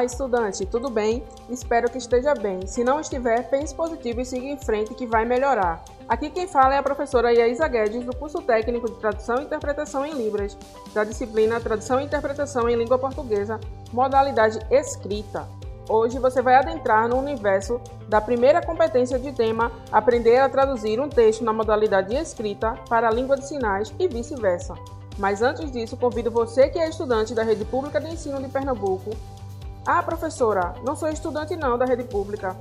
Olá, estudante, tudo bem? Espero que esteja bem. Se não estiver, pense positivo e siga em frente que vai melhorar. Aqui quem fala é a professora Iaisa Guedes, do curso técnico de Tradução e Interpretação em Libras, da disciplina Tradução e Interpretação em Língua Portuguesa, modalidade escrita. Hoje você vai adentrar no universo da primeira competência de tema Aprender a traduzir um texto na modalidade escrita para a língua de sinais e vice-versa. Mas antes disso, convido você que é estudante da Rede Pública de Ensino de Pernambuco. Ah, professora, não sou estudante não da Rede Pública.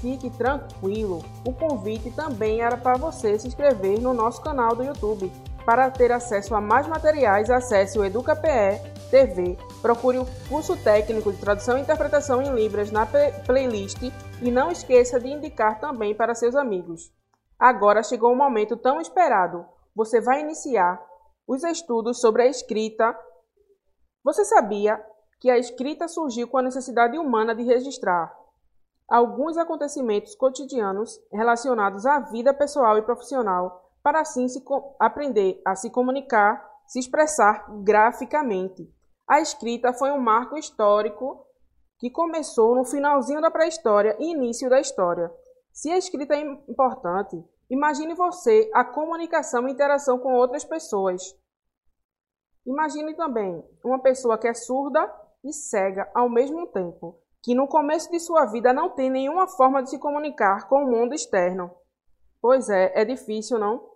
Fique tranquilo, o convite também era para você se inscrever no nosso canal do YouTube. Para ter acesso a mais materiais, acesse o EducaPE TV, procure o curso técnico de tradução e interpretação em Libras na playlist e não esqueça de indicar também para seus amigos. Agora chegou o momento tão esperado. Você vai iniciar os estudos sobre a escrita. Você sabia que a escrita surgiu com a necessidade humana de registrar alguns acontecimentos cotidianos relacionados à vida pessoal e profissional, para assim aprender a se comunicar, se expressar graficamente. A escrita foi um marco histórico que começou no finalzinho da pré-história e início da história. Se a escrita é importante, Imagine você a comunicação e interação com outras pessoas. Imagine também uma pessoa que é surda e cega ao mesmo tempo, que no começo de sua vida não tem nenhuma forma de se comunicar com o mundo externo. Pois é, é difícil, não?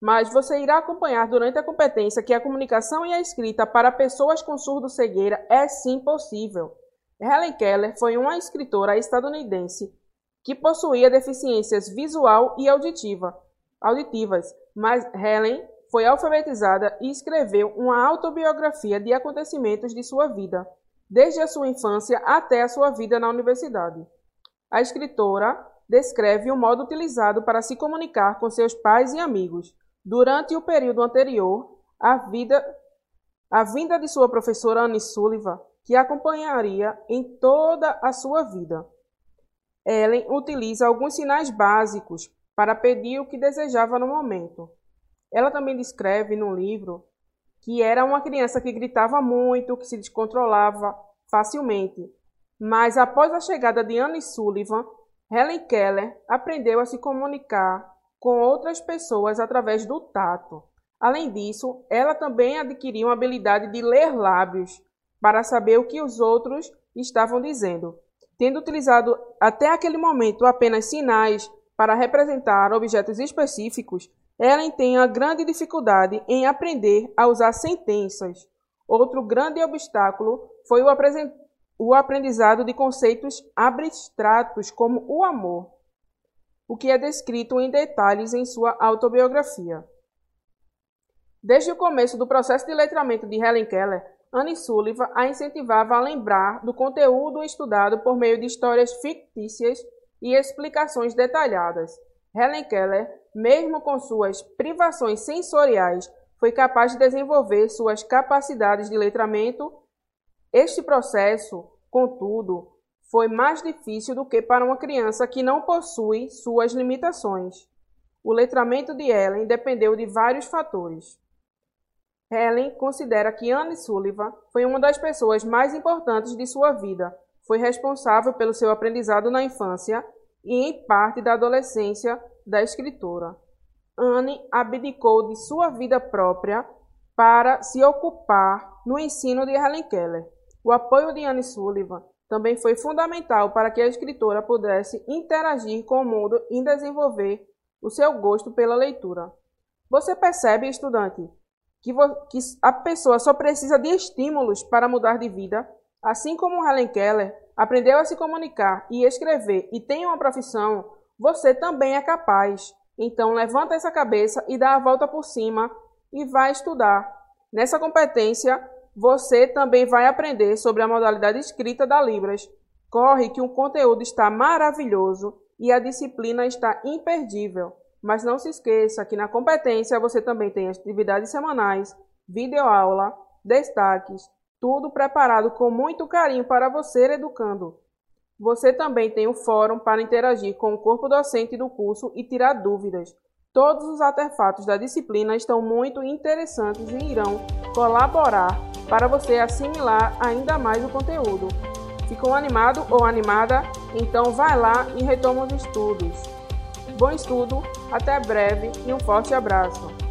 Mas você irá acompanhar durante a competência que a comunicação e a escrita para pessoas com surdo-cegueira é sim possível. Helen Keller foi uma escritora estadunidense que possuía deficiências visual e auditiva, auditivas, mas Helen foi alfabetizada e escreveu uma autobiografia de acontecimentos de sua vida, desde a sua infância até a sua vida na universidade. A escritora descreve o modo utilizado para se comunicar com seus pais e amigos durante o período anterior à vida vinda de sua professora Anne Sullivan, que a acompanharia em toda a sua vida. Ellen utiliza alguns sinais básicos para pedir o que desejava no momento. Ela também descreve no livro que era uma criança que gritava muito, que se descontrolava facilmente. Mas após a chegada de Anne Sullivan, Helen Keller aprendeu a se comunicar com outras pessoas através do tato. Além disso, ela também adquiriu uma habilidade de ler lábios para saber o que os outros estavam dizendo. Tendo utilizado até aquele momento apenas sinais para representar objetos específicos, Ellen tem a grande dificuldade em aprender a usar sentenças. Outro grande obstáculo foi o aprendizado de conceitos abstratos como o amor, o que é descrito em detalhes em sua autobiografia. Desde o começo do processo de letramento de Helen Keller, Anne Sullivan a incentivava a lembrar do conteúdo estudado por meio de histórias fictícias e explicações detalhadas. Helen Keller, mesmo com suas privações sensoriais, foi capaz de desenvolver suas capacidades de letramento. Este processo, contudo, foi mais difícil do que para uma criança que não possui suas limitações. O letramento de Ellen dependeu de vários fatores. Helen considera que Anne Sullivan foi uma das pessoas mais importantes de sua vida. Foi responsável pelo seu aprendizado na infância e em parte da adolescência da escritora. Anne abdicou de sua vida própria para se ocupar no ensino de Helen Keller. O apoio de Anne Sullivan também foi fundamental para que a escritora pudesse interagir com o mundo e desenvolver o seu gosto pela leitura. Você percebe, estudante, que, que a pessoa só precisa de estímulos para mudar de vida, assim como Helen Keller aprendeu a se comunicar e escrever e tem uma profissão, você também é capaz. Então levanta essa cabeça e dá a volta por cima e vai estudar. Nessa competência, você também vai aprender sobre a modalidade escrita da Libras. Corre que o conteúdo está maravilhoso e a disciplina está imperdível. Mas não se esqueça que na competência você também tem atividades semanais, videoaula, destaques, tudo preparado com muito carinho para você, educando. Você também tem o fórum para interagir com o corpo docente do curso e tirar dúvidas. Todos os artefatos da disciplina estão muito interessantes e irão colaborar para você assimilar ainda mais o conteúdo. Ficou animado ou animada? Então vai lá e retoma os estudos. Bom estudo, até breve e um forte abraço.